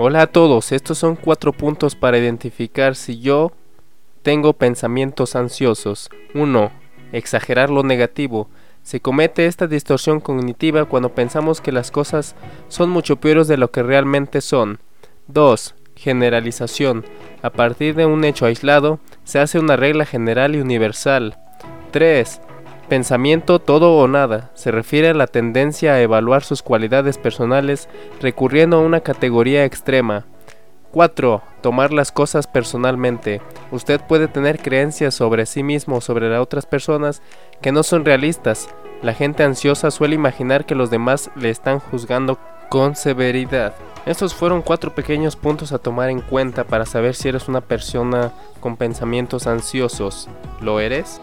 Hola a todos, estos son cuatro puntos para identificar si yo tengo pensamientos ansiosos. 1. Exagerar lo negativo. Se comete esta distorsión cognitiva cuando pensamos que las cosas son mucho peores de lo que realmente son. 2. Generalización. A partir de un hecho aislado, se hace una regla general y universal. 3. Pensamiento todo o nada. Se refiere a la tendencia a evaluar sus cualidades personales recurriendo a una categoría extrema. 4. Tomar las cosas personalmente. Usted puede tener creencias sobre sí mismo o sobre las otras personas que no son realistas. La gente ansiosa suele imaginar que los demás le están juzgando con severidad. Estos fueron cuatro pequeños puntos a tomar en cuenta para saber si eres una persona con pensamientos ansiosos. ¿Lo eres?